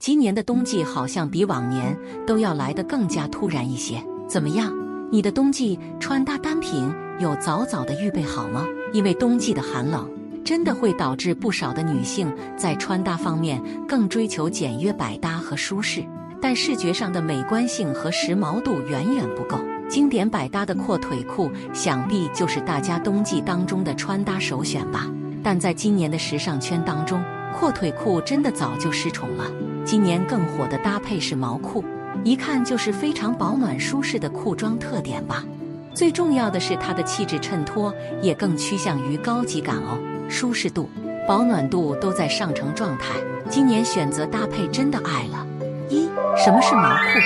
今年的冬季好像比往年都要来得更加突然一些。怎么样，你的冬季穿搭单品有早早的预备好吗？因为冬季的寒冷，真的会导致不少的女性在穿搭方面更追求简约百搭和舒适，但视觉上的美观性和时髦度远远不够。经典百搭的阔腿裤，想必就是大家冬季当中的穿搭首选吧。但在今年的时尚圈当中，阔腿裤真的早就失宠了。今年更火的搭配是毛裤，一看就是非常保暖舒适的裤装特点吧。最重要的是它的气质衬托也更趋向于高级感哦，舒适度、保暖度都在上乘状态。今年选择搭配真的爱了。一，什么是毛裤？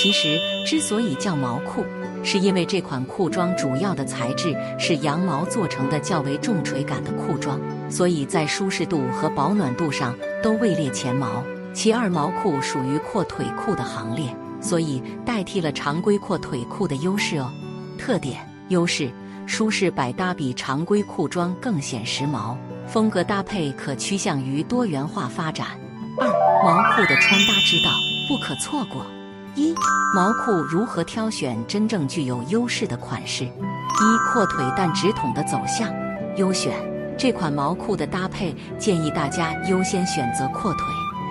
其实之所以叫毛裤，是因为这款裤装主要的材质是羊毛做成的较为重垂感的裤装，所以在舒适度和保暖度上都位列前茅。其二，毛裤属于阔腿裤的行列，所以代替了常规阔腿裤的优势哦。特点：优势，舒适百搭，比常规裤装更显时髦。风格搭配可趋向于多元化发展。二，毛裤的穿搭之道不可错过。一，毛裤如何挑选真正具有优势的款式？一，阔腿但直筒的走向，优选。这款毛裤的搭配建议大家优先选择阔腿。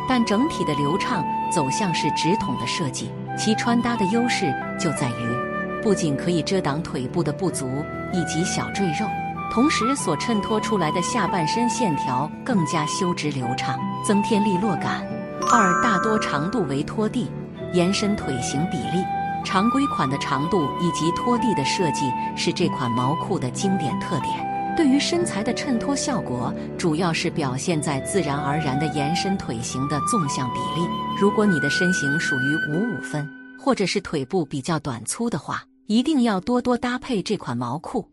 但整体的流畅走向是直筒的设计，其穿搭的优势就在于，不仅可以遮挡腿部的不足以及小赘肉，同时所衬托出来的下半身线条更加修直流畅，增添利落感。二大多长度为拖地，延伸腿型比例，常规款的长度以及拖地的设计是这款毛裤的经典特点。对于身材的衬托效果，主要是表现在自然而然的延伸腿型的纵向比例。如果你的身形属于五五分，或者是腿部比较短粗的话，一定要多多搭配这款毛裤。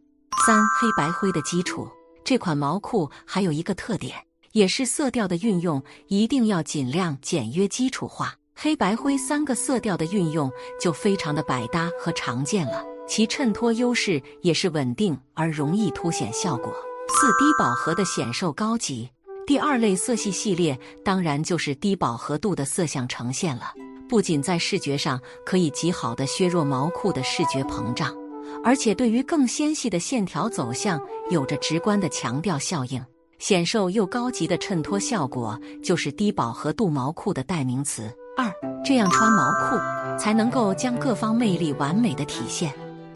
三黑白灰的基础，这款毛裤还有一个特点，也是色调的运用，一定要尽量简约基础化。黑白灰三个色调的运用就非常的百搭和常见了。其衬托优势也是稳定而容易凸显效果。四低饱和的显瘦高级。第二类色系系列当然就是低饱和度的色相呈现了，不仅在视觉上可以极好的削弱毛裤的视觉膨胀，而且对于更纤细的线条走向有着直观的强调效应。显瘦又高级的衬托效果就是低饱和度毛裤的代名词。二这样穿毛裤才能够将各方魅力完美的体现。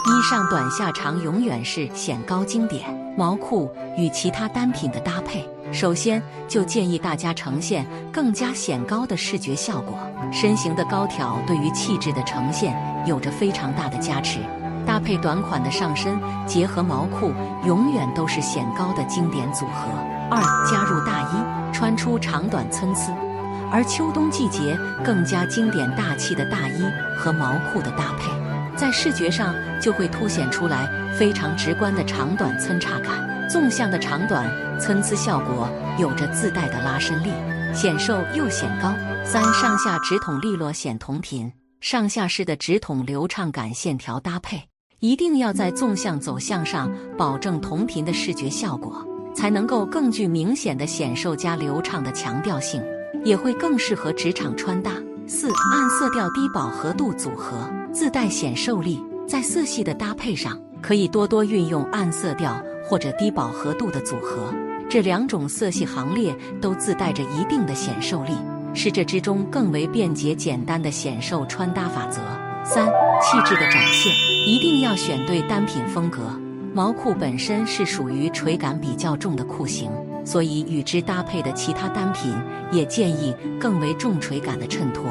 衣上短下长永远是显高经典。毛裤与其他单品的搭配，首先就建议大家呈现更加显高的视觉效果。身形的高挑对于气质的呈现有着非常大的加持。搭配短款的上身，结合毛裤，永远都是显高的经典组合。二加入大衣，穿出长短参差，而秋冬季节更加经典大气的大衣和毛裤的搭配。在视觉上就会凸显出来非常直观的长短参差感，纵向的长短参差效果有着自带的拉伸力，显瘦又显高。三上下直筒利落显同频，上下式的直筒流畅感线条搭配，一定要在纵向走向上保证同频的视觉效果，才能够更具明显的显瘦加流畅的强调性，也会更适合职场穿搭。四暗色调低饱和度组合。自带显瘦力，在色系的搭配上，可以多多运用暗色调或者低饱和度的组合。这两种色系行列都自带着一定的显瘦力，是这之中更为便捷简单的显瘦穿搭法则。三、气质的展现一定要选对单品风格。毛裤本身是属于垂感比较重的裤型，所以与之搭配的其他单品也建议更为重垂感的衬托。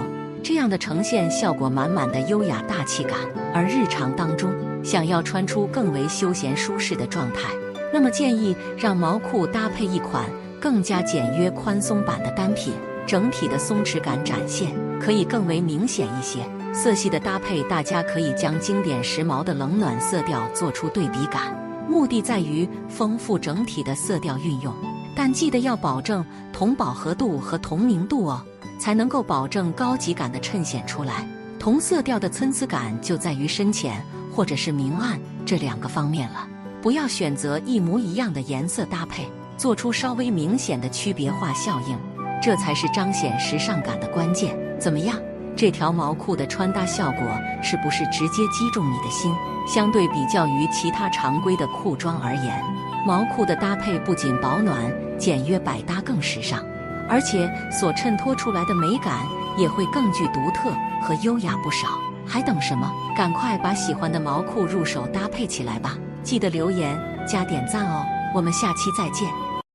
这样的呈现效果满满的优雅大气感，而日常当中想要穿出更为休闲舒适的状态，那么建议让毛裤搭配一款更加简约宽松版的单品，整体的松弛感展现可以更为明显一些。色系的搭配，大家可以将经典时髦的冷暖色调做出对比感，目的在于丰富整体的色调运用，但记得要保证同饱和度和同明度哦。才能够保证高级感的衬显出来。同色调的参差感就在于深浅或者是明暗这两个方面了。不要选择一模一样的颜色搭配，做出稍微明显的区别化效应，这才是彰显时尚感的关键。怎么样？这条毛裤的穿搭效果是不是直接击中你的心？相对比较于其他常规的裤装而言，毛裤的搭配不仅保暖、简约、百搭，更时尚，而且所衬托出来的美感也会更具独特和优雅不少。还等什么？赶快把喜欢的毛裤入手搭配起来吧！记得留言加点赞哦！我们下期再见。